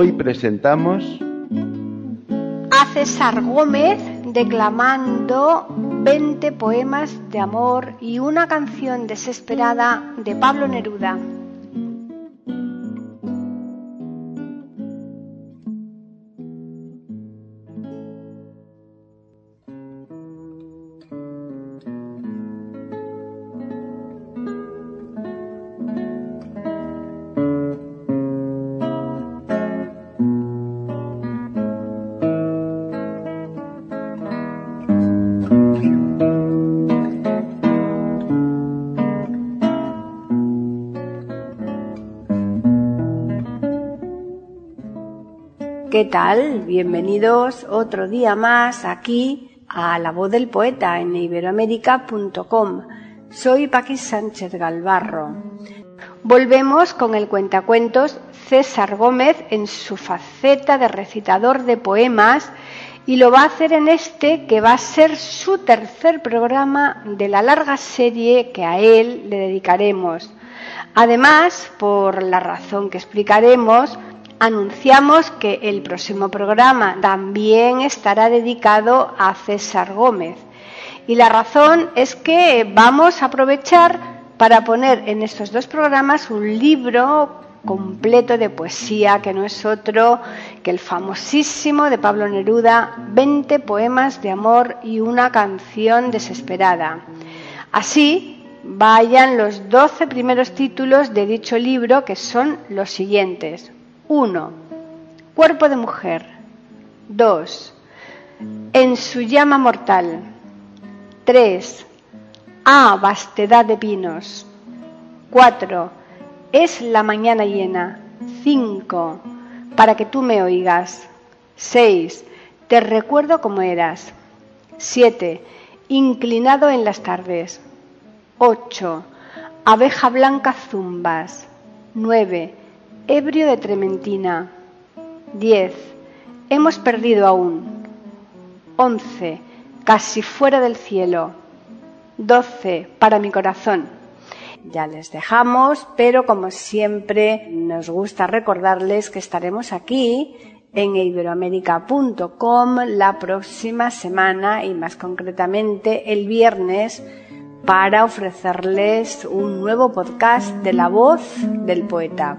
Hoy presentamos a César Gómez declamando 20 poemas de amor y una canción desesperada de Pablo Neruda. ¿Qué tal? Bienvenidos otro día más aquí a La Voz del Poeta en iberoamérica.com. Soy Paqui Sánchez Galvarro. Volvemos con el cuentacuentos César Gómez en su faceta de recitador de poemas y lo va a hacer en este que va a ser su tercer programa de la larga serie que a él le dedicaremos. Además, por la razón que explicaremos, anunciamos que el próximo programa también estará dedicado a César Gómez. Y la razón es que vamos a aprovechar para poner en estos dos programas un libro completo de poesía que no es otro que el famosísimo de Pablo Neruda, 20 poemas de amor y una canción desesperada. Así, vayan los 12 primeros títulos de dicho libro que son los siguientes. 1. Cuerpo de mujer. 2. En su llama mortal. 3. Ah, vastedad de pinos. 4. Es la mañana llena. 5. Para que tú me oigas. 6. Te recuerdo como eras. 7. Inclinado en las tardes. 8. Abeja blanca zumbas. 9 ebrio de trementina. 10. Hemos perdido aún. 11. Casi fuera del cielo. 12. Para mi corazón. Ya les dejamos, pero como siempre nos gusta recordarles que estaremos aquí en iberoamérica.com la próxima semana y más concretamente el viernes para ofrecerles un nuevo podcast de la voz del poeta.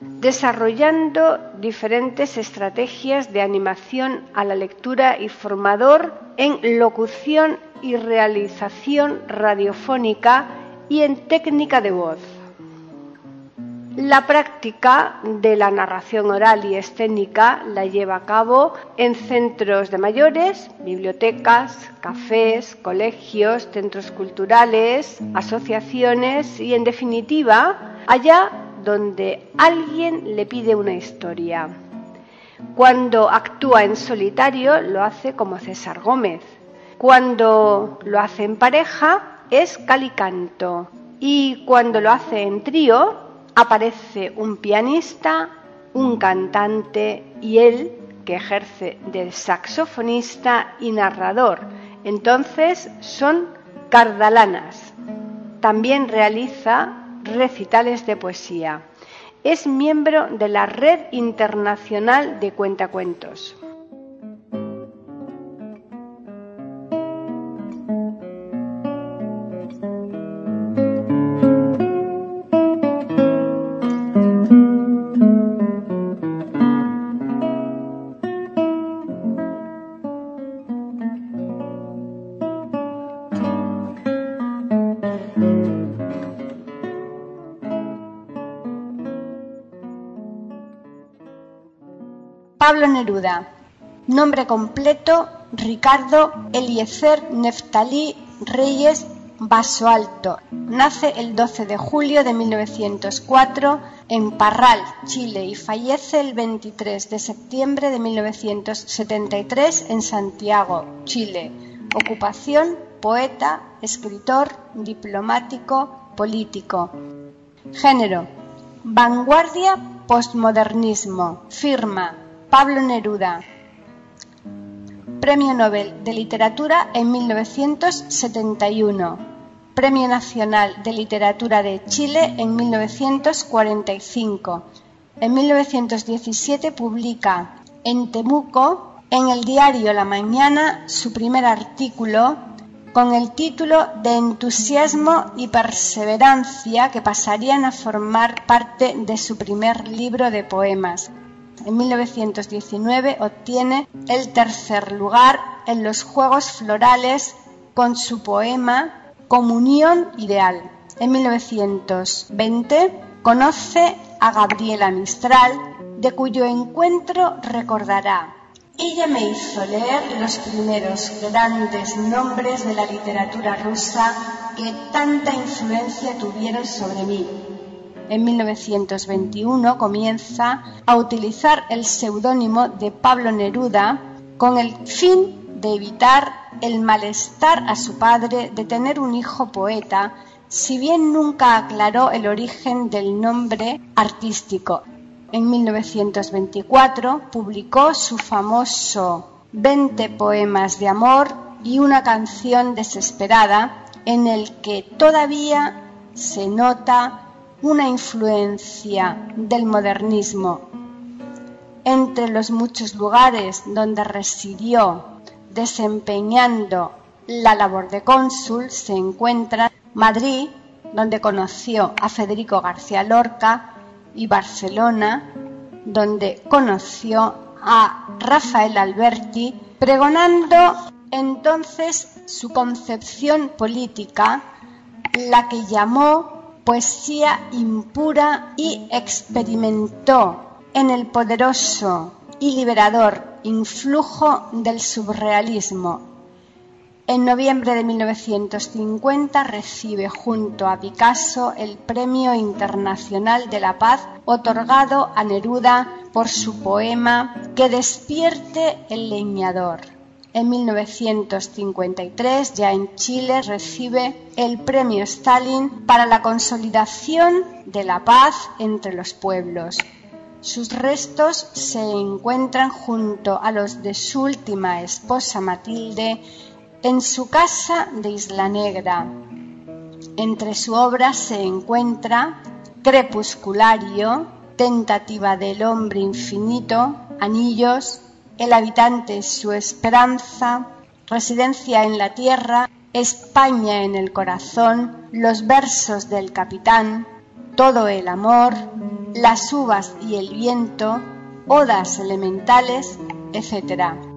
desarrollando diferentes estrategias de animación a la lectura y formador en locución y realización radiofónica y en técnica de voz. La práctica de la narración oral y escénica la lleva a cabo en centros de mayores, bibliotecas, cafés, colegios, centros culturales, asociaciones y, en definitiva, allá donde alguien le pide una historia. Cuando actúa en solitario lo hace como César Gómez. Cuando lo hace en pareja es calicanto. Y cuando lo hace en trío, aparece un pianista, un cantante y él, que ejerce de saxofonista y narrador. Entonces son cardalanas. También realiza recitales de poesía. Es miembro de la Red Internacional de Cuentacuentos. Pablo Neruda. Nombre completo, Ricardo Eliezer Neftalí Reyes Vaso Alto. Nace el 12 de julio de 1904 en Parral, Chile, y fallece el 23 de septiembre de 1973 en Santiago, Chile. Ocupación, poeta, escritor, diplomático, político. Género, vanguardia, postmodernismo. Firma, Pablo Neruda. Premio Nobel de Literatura en 1971. Premio Nacional de Literatura de Chile en 1945. En 1917 publica en Temuco, en el diario La Mañana, su primer artículo con el título de Entusiasmo y Perseverancia que pasarían a formar parte de su primer libro de poemas. En 1919 obtiene el tercer lugar en los Juegos Florales con su poema Comunión Ideal. En 1920 conoce a Gabriela Mistral, de cuyo encuentro recordará. Ella me hizo leer los primeros grandes nombres de la literatura rusa que tanta influencia tuvieron sobre mí en 1921 comienza a utilizar el seudónimo de Pablo Neruda con el fin de evitar el malestar a su padre de tener un hijo poeta, si bien nunca aclaró el origen del nombre artístico. En 1924 publicó su famoso 20 poemas de amor y una canción desesperada en el que todavía se nota una influencia del modernismo. Entre los muchos lugares donde residió desempeñando la labor de cónsul se encuentra Madrid, donde conoció a Federico García Lorca, y Barcelona, donde conoció a Rafael Alberti, pregonando entonces su concepción política, la que llamó poesía impura y experimentó en el poderoso y liberador influjo del surrealismo. En noviembre de 1950 recibe junto a Picasso el Premio Internacional de la Paz otorgado a Neruda por su poema Que despierte el leñador. En 1953, ya en Chile, recibe el Premio Stalin para la consolidación de la paz entre los pueblos. Sus restos se encuentran junto a los de su última esposa Matilde en su casa de Isla Negra. Entre su obra se encuentra Crepusculario, Tentativa del Hombre Infinito, Anillos, el habitante su esperanza, residencia en la tierra, España en el corazón, los versos del capitán, todo el amor, las uvas y el viento, odas elementales, etc.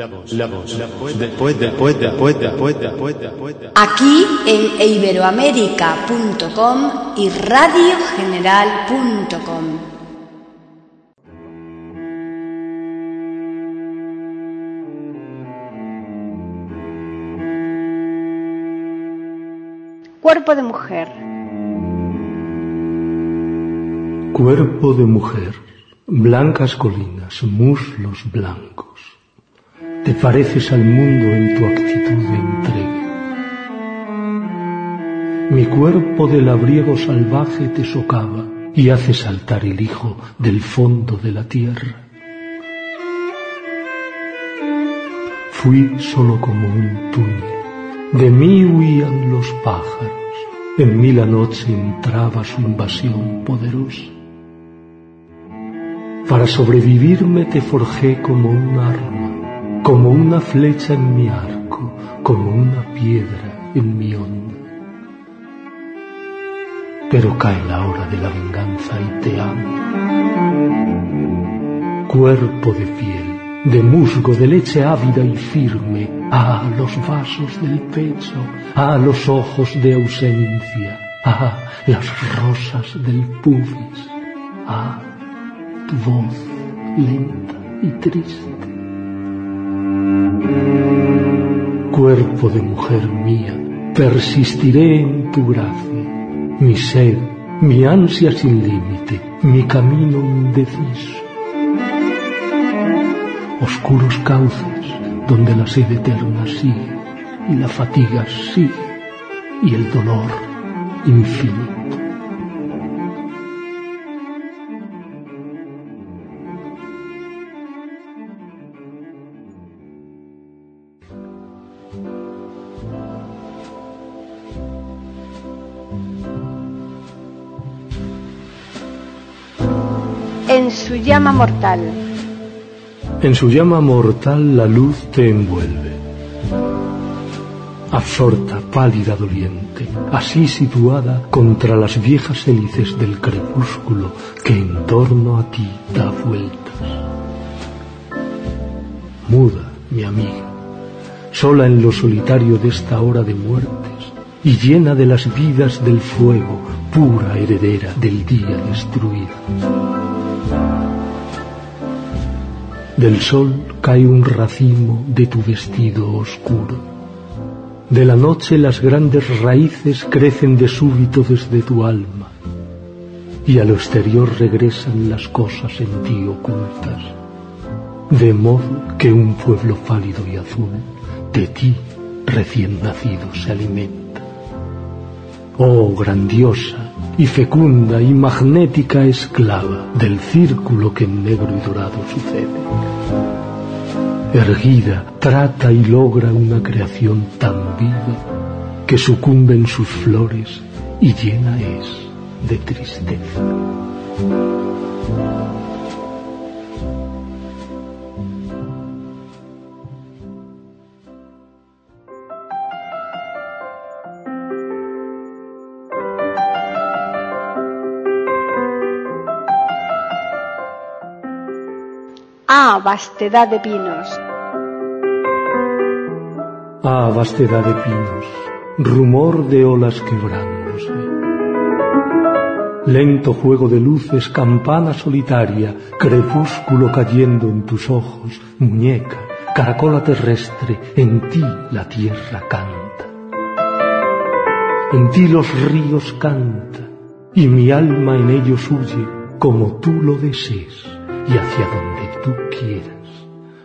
La voz, la voz, la voz poeta, poeta, poeta, poeta, poeta, poeta. Aquí en iberoamérica.com y radiogeneral.com. Cuerpo de mujer. Cuerpo de mujer, blancas colinas, muslos blancos. Te pareces al mundo en tu actitud de entrega. Mi cuerpo de labriego salvaje te socava y hace saltar el hijo del fondo de la tierra. Fui solo como un túnel, de mí huían los pájaros, en mí la noche entraba su invasión poderosa. Para sobrevivirme te forjé como un arma, como una flecha en mi arco, como una piedra en mi onda. Pero cae la hora de la venganza y te amo. Cuerpo de piel, de musgo, de leche ávida y firme, ah, los vasos del pecho, ah, los ojos de ausencia, ah, las rosas del pubis, ah, tu voz lenta y triste. Cuerpo de mujer mía, persistiré en tu gracia, mi sed, mi ansia sin límite, mi camino indeciso. Oscuros cauces donde la sed eterna sigue y la fatiga sigue y el dolor infinito. Su llama mortal. En su llama mortal la luz te envuelve. Absorta, pálida, doliente, así situada contra las viejas hélices del crepúsculo que en torno a ti da vueltas. Muda, mi amiga, sola en lo solitario de esta hora de muertes y llena de las vidas del fuego, pura heredera del día destruido. Del sol cae un racimo de tu vestido oscuro. De la noche las grandes raíces crecen de súbito desde tu alma. Y a lo exterior regresan las cosas en ti ocultas. De modo que un pueblo pálido y azul de ti recién nacido se alimenta. Oh grandiosa y fecunda y magnética esclava del círculo que en negro y dorado sucede. Erguida, trata y logra una creación tan viva que sucumben sus flores y llena es de tristeza. Vastedad de pinos. Ah, vastedad de pinos, rumor de olas quebrándose. Lento juego de luces, campana solitaria, crepúsculo cayendo en tus ojos, muñeca, caracola terrestre, en ti la tierra canta. En ti los ríos canta, y mi alma en ellos huye, como tú lo desees, y hacia donde tú quieras.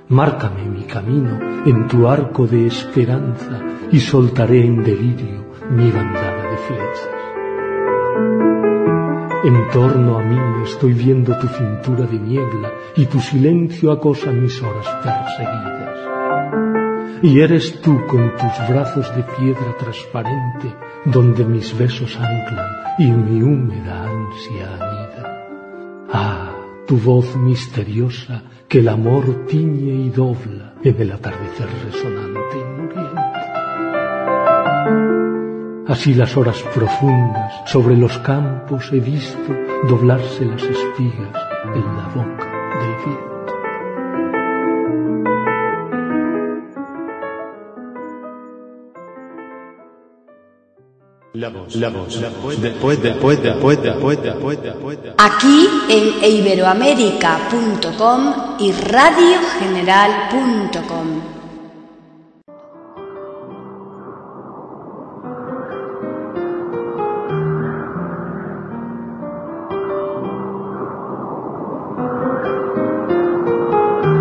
Márcame mi camino en tu arco de esperanza y soltaré en delirio mi bandada de flechas. En torno a mí estoy viendo tu cintura de niebla y tu silencio acosa mis horas perseguidas. Y eres tú con tus brazos de piedra transparente donde mis besos anclan y mi húmeda ansia tu voz misteriosa que el amor tiñe y dobla en el atardecer resonante y muriente. Así las horas profundas sobre los campos he visto doblarse las espigas en la boca La voz, la voz, la voz poeta, poeta, poeta, poeta. Aquí en iberoamérica.com y radiogeneral.com.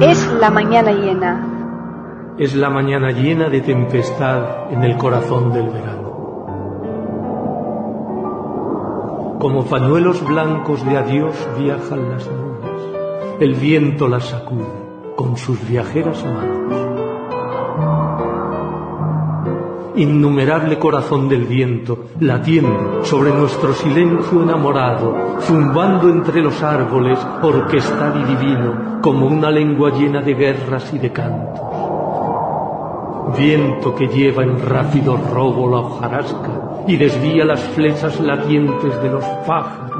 Es la mañana llena. Es la mañana llena de tempestad en el corazón del verano. Como pañuelos blancos de adiós viajan las nubes. El viento las sacude con sus viajeras manos. Innumerable corazón del viento, latiendo sobre nuestro silencio enamorado, zumbando entre los árboles, orquestal y divino, como una lengua llena de guerras y de cantos. Viento que lleva en rápido robo la hojarasca y desvía las flechas latientes de los pájaros.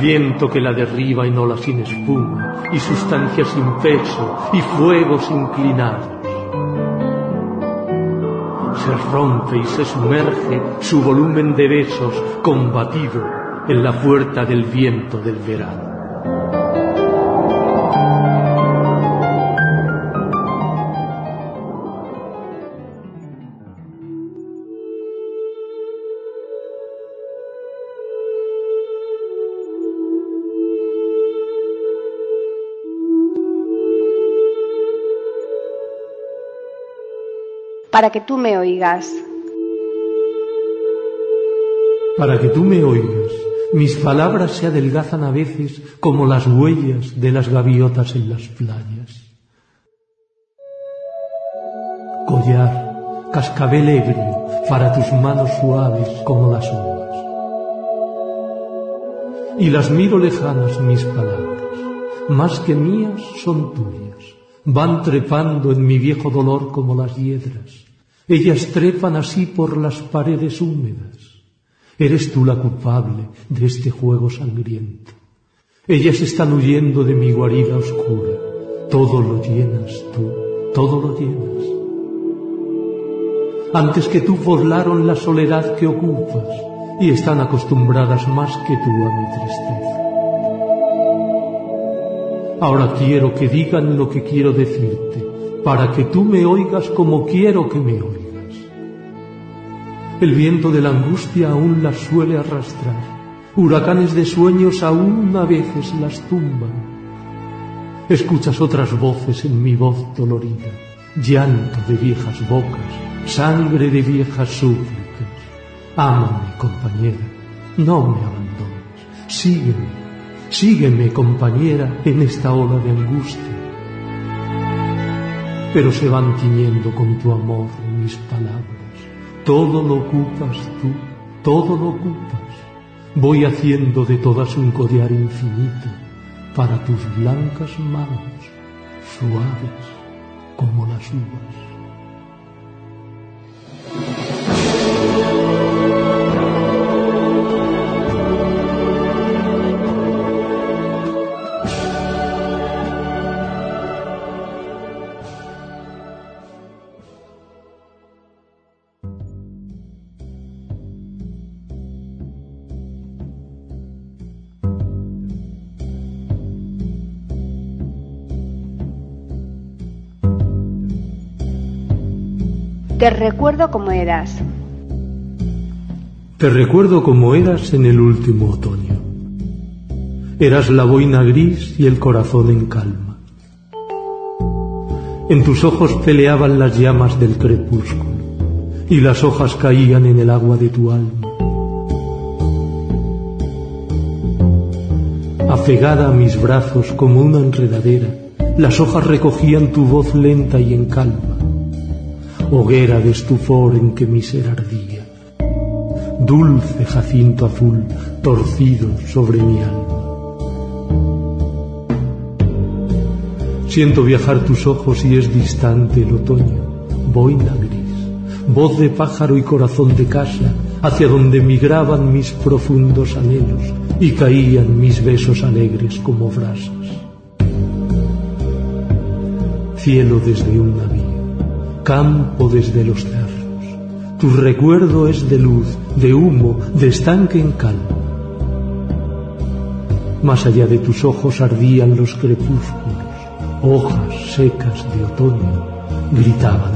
Viento que la derriba en olas sin espuma y sustancias sin peso y fuegos inclinados. Se rompe y se sumerge su volumen de besos combatido en la puerta del viento del verano. Para que tú me oigas. Para que tú me oigas, mis palabras se adelgazan a veces como las huellas de las gaviotas en las playas. Collar, cascabel ebrio, para tus manos suaves como las uvas. Y las miro lejanas mis palabras, más que mías son tuyas, van trepando en mi viejo dolor como las hiedras. Ellas trepan así por las paredes húmedas. Eres tú la culpable de este juego sangriento. Ellas están huyendo de mi guarida oscura. Todo lo llenas tú, todo lo llenas. Antes que tú poblaron la soledad que ocupas y están acostumbradas más que tú a mi tristeza. Ahora quiero que digan lo que quiero decirte, para que tú me oigas como quiero que me oigas. El viento de la angustia aún las suele arrastrar. Huracanes de sueños aún a veces las tumban. Escuchas otras voces en mi voz dolorida, llanto de viejas bocas, sangre de viejas súplicas. Ámame, compañera, no me abandones. Sígueme, sígueme, compañera, en esta ola de angustia. Pero se van tiñendo con tu amor mis palabras. Todo lo ocupas tú, todo lo ocupas. Voy haciendo de todas un collar infinito para tus blancas manos, suaves como las uvas. Te recuerdo como eras. Te recuerdo como eras en el último otoño. Eras la boina gris y el corazón en calma. En tus ojos peleaban las llamas del crepúsculo y las hojas caían en el agua de tu alma. Afegada a mis brazos como una enredadera, las hojas recogían tu voz lenta y en calma hoguera de estupor en que mi ser ardía, dulce jacinto azul torcido sobre mi alma. Siento viajar tus ojos y es distante el otoño, boina gris, voz de pájaro y corazón de casa, hacia donde migraban mis profundos anhelos y caían mis besos alegres como brasas. Cielo desde un navío campo desde los cerros, Tu recuerdo es de luz, de humo, de estanque en calma. Más allá de tus ojos ardían los crepúsculos, hojas secas de otoño gritaban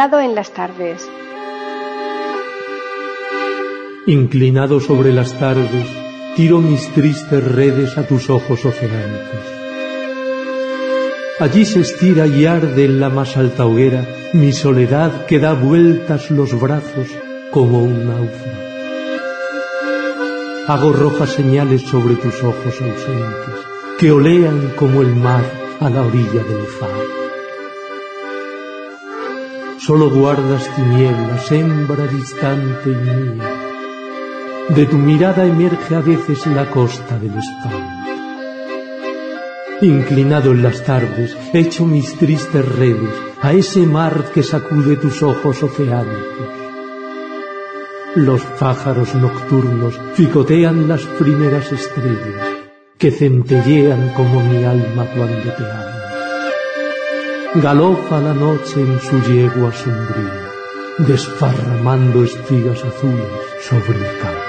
Inclinado en las tardes. Inclinado sobre las tardes, tiro mis tristes redes a tus ojos oceánicos. Allí se estira y arde en la más alta hoguera mi soledad que da vueltas los brazos como un náufrago. Hago rojas señales sobre tus ojos ausentes, que olean como el mar a la orilla del faro. Solo guardas tinieblas, hembra distante y mía. De tu mirada emerge a veces la costa del espanto. Inclinado en las tardes, echo mis tristes redes a ese mar que sacude tus ojos oceánicos. Los pájaros nocturnos picotean las primeras estrellas que centellean como mi alma cuando te amo. Galopa la noche en su yegua sombría, desparramando espigas azules sobre el campo.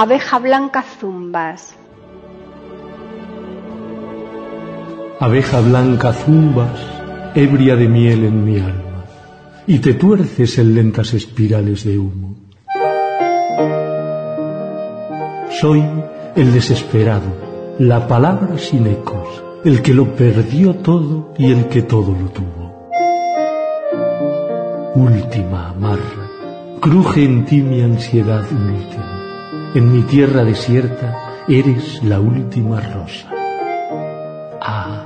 Abeja blanca zumbas. Abeja blanca zumbas, ebria de miel en mi alma, y te tuerces en lentas espirales de humo. Soy el desesperado, la palabra sin ecos, el que lo perdió todo y el que todo lo tuvo. Última amarra, cruje en ti mi ansiedad última. En mi tierra desierta eres la última rosa. Ah,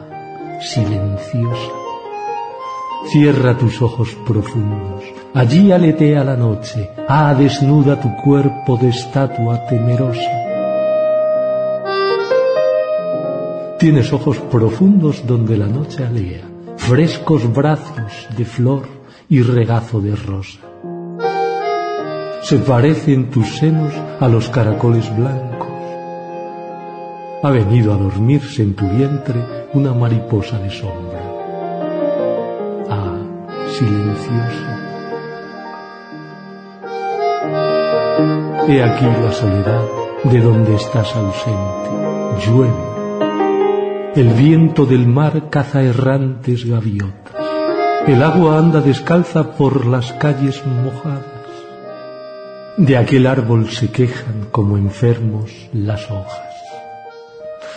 silenciosa. Cierra tus ojos profundos. Allí aletea la noche. Ah, desnuda tu cuerpo de estatua temerosa. Tienes ojos profundos donde la noche alea, frescos brazos de flor y regazo de rosa. Se parecen tus senos a los caracoles blancos. Ha venido a dormirse en tu vientre una mariposa de sombra. Ah, silenciosa. He aquí la soledad de donde estás ausente. Llueve. El viento del mar caza errantes gaviotas. El agua anda descalza por las calles mojadas. De aquel árbol se quejan como enfermos las hojas.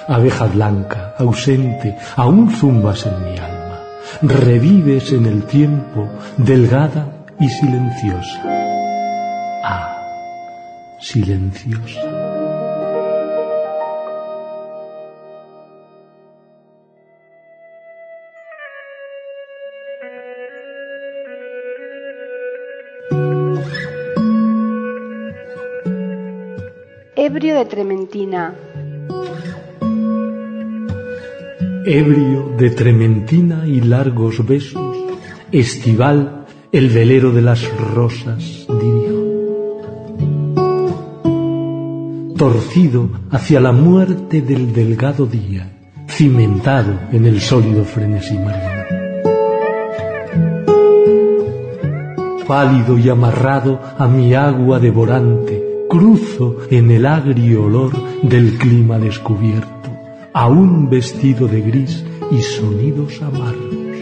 Abeja blanca, ausente, aún zumbas en mi alma. Revives en el tiempo, delgada y silenciosa. Ah, silenciosa. Ebrio de trementina. Ebrio de trementina y largos besos, estival, el velero de las rosas dirijo. Torcido hacia la muerte del delgado día, cimentado en el sólido frenesí marino. Pálido y amarrado a mi agua devorante, cruzo en el agrio olor del clima descubierto, aún vestido de gris y sonidos amargos,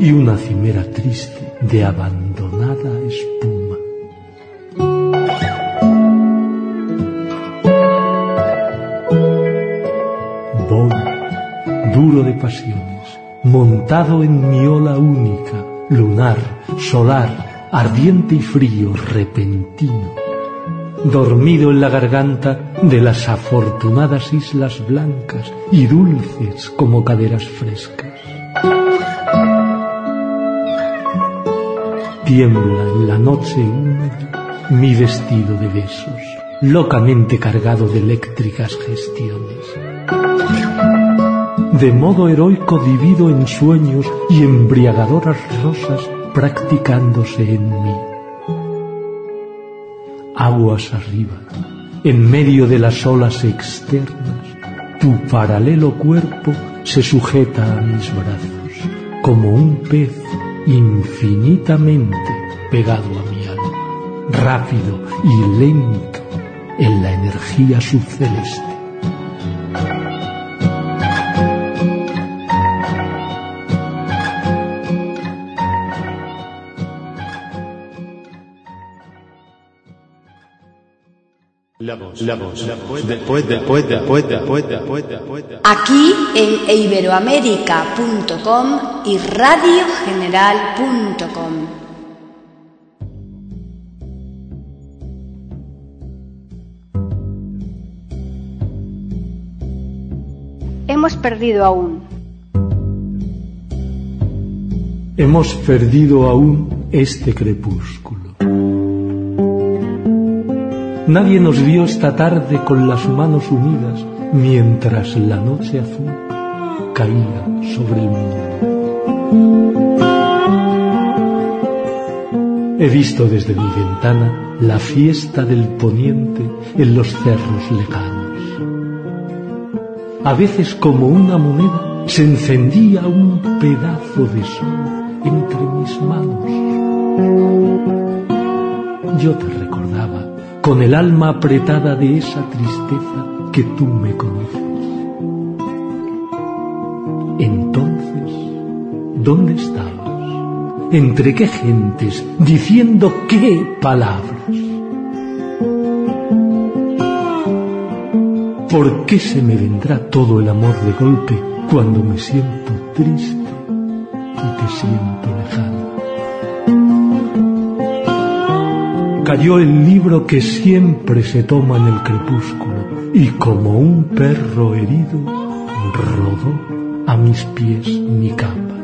y una cimera triste de abandonada espuma. Voy, duro de pasiones, montado en mi ola única, lunar, solar, ardiente y frío, repentino dormido en la garganta de las afortunadas islas blancas y dulces como caderas frescas. Tiembla en la noche húmeda mi vestido de besos, locamente cargado de eléctricas gestiones. De modo heroico divido en sueños y embriagadoras rosas practicándose en mí aguas arriba, en medio de las olas externas, tu paralelo cuerpo se sujeta a mis brazos, como un pez infinitamente pegado a mi alma, rápido y lento en la energía subceleste. La voz, la voz, la voz, después, después, después, después, después, después. Aquí en iberoamérica.com y radiogeneral.com. Hemos perdido aún. Hemos perdido aún este crepúsculo. Nadie nos vio esta tarde con las manos unidas mientras la noche azul caía sobre el mundo. He visto desde mi ventana la fiesta del poniente en los cerros lejanos. A veces como una moneda se encendía un pedazo de sol entre mis manos. Yo te recordaba con el alma apretada de esa tristeza que tú me conoces. Entonces, ¿dónde estabas? ¿Entre qué gentes? ¿Diciendo qué palabras? ¿Por qué se me vendrá todo el amor de golpe cuando me siento triste y te siento cayó el libro que siempre se toma en el crepúsculo y como un perro herido rodó a mis pies mi capa.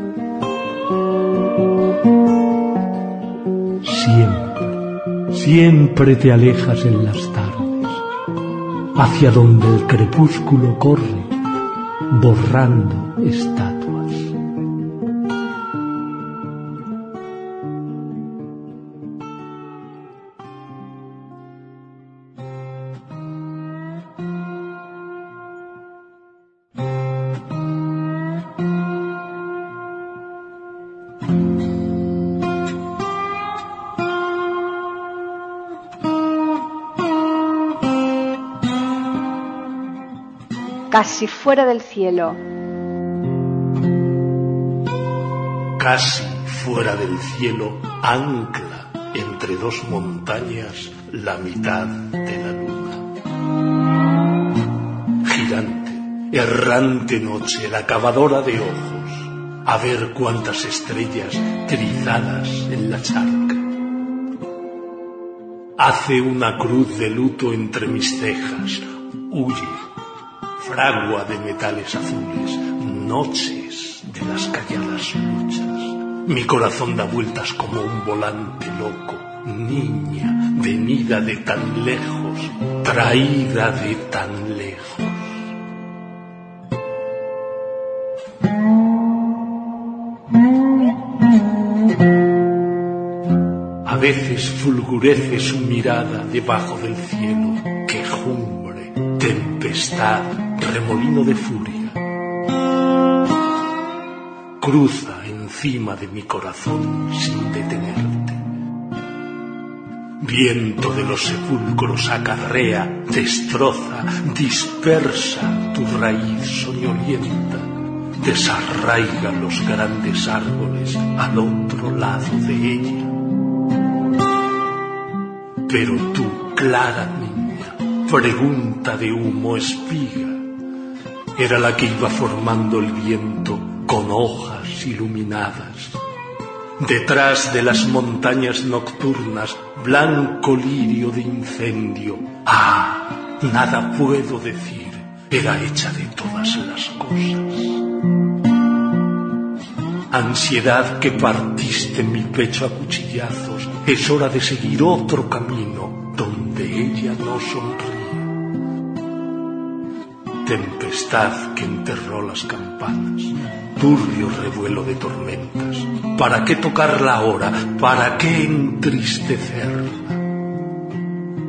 Siempre, siempre te alejas en las tardes, hacia donde el crepúsculo corre, borrando estatuas. Casi fuera del cielo. Casi fuera del cielo, ancla entre dos montañas la mitad de la luna. Gigante, errante noche, la cavadora de ojos, a ver cuántas estrellas trizadas en la charca. Hace una cruz de luto entre mis cejas, huye fragua de metales azules, noches de las calladas luchas. Mi corazón da vueltas como un volante loco, niña venida de tan lejos, traída de tan lejos. A veces fulgurece su mirada debajo del cielo, quejumbre, tempestad, remolino de furia. Cruza encima de mi corazón sin detenerte. Viento de los sepulcros acarrea, destroza, dispersa tu raíz soñolienta, desarraiga los grandes árboles al otro lado de ella. Pero tú, clara niña, pregunta de humo espiga, era la que iba formando el viento con hojas iluminadas. Detrás de las montañas nocturnas, blanco lirio de incendio. Ah, nada puedo decir, era hecha de todas las cosas. Ansiedad que partiste mi pecho a cuchillazos, es hora de seguir otro camino donde ella no sonríe. Tempestad que enterró las campanas, turbio revuelo de tormentas. ¿Para qué tocarla ahora? ¿Para qué entristecerla?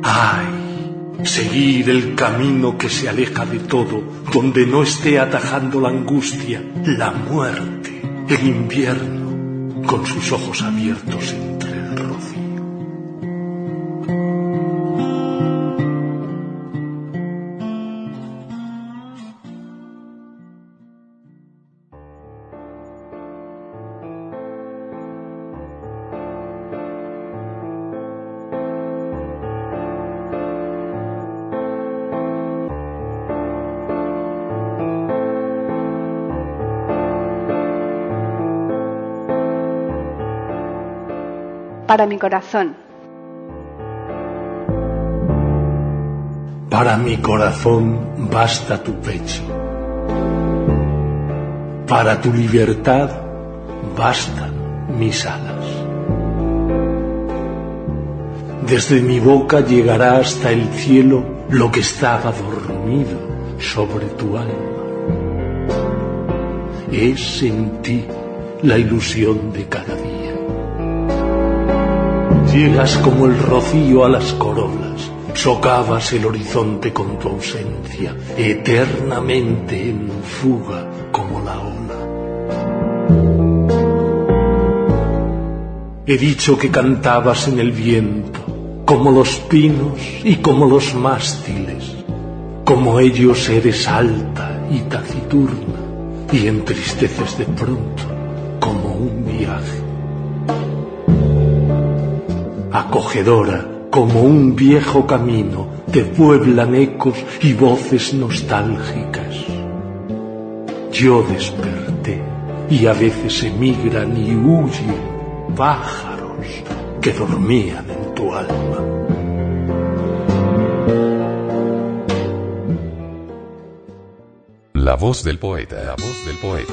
¡Ay! Seguir el camino que se aleja de todo, donde no esté atajando la angustia, la muerte, el invierno, con sus ojos abiertos entre para mi corazón. Para mi corazón basta tu pecho. Para tu libertad bastan mis alas. Desde mi boca llegará hasta el cielo lo que estaba dormido sobre tu alma. Es en ti la ilusión de cada día. Llegas como el rocío a las corolas, socavas el horizonte con tu ausencia, eternamente en fuga como la ola. He dicho que cantabas en el viento, como los pinos y como los mástiles, como ellos eres alta y taciturna, y entristeces de pronto acogedora como un viejo camino, te pueblan ecos y voces nostálgicas. Yo desperté y a veces emigran y huyen pájaros que dormían en tu alma. La voz del poeta, la voz del poeta,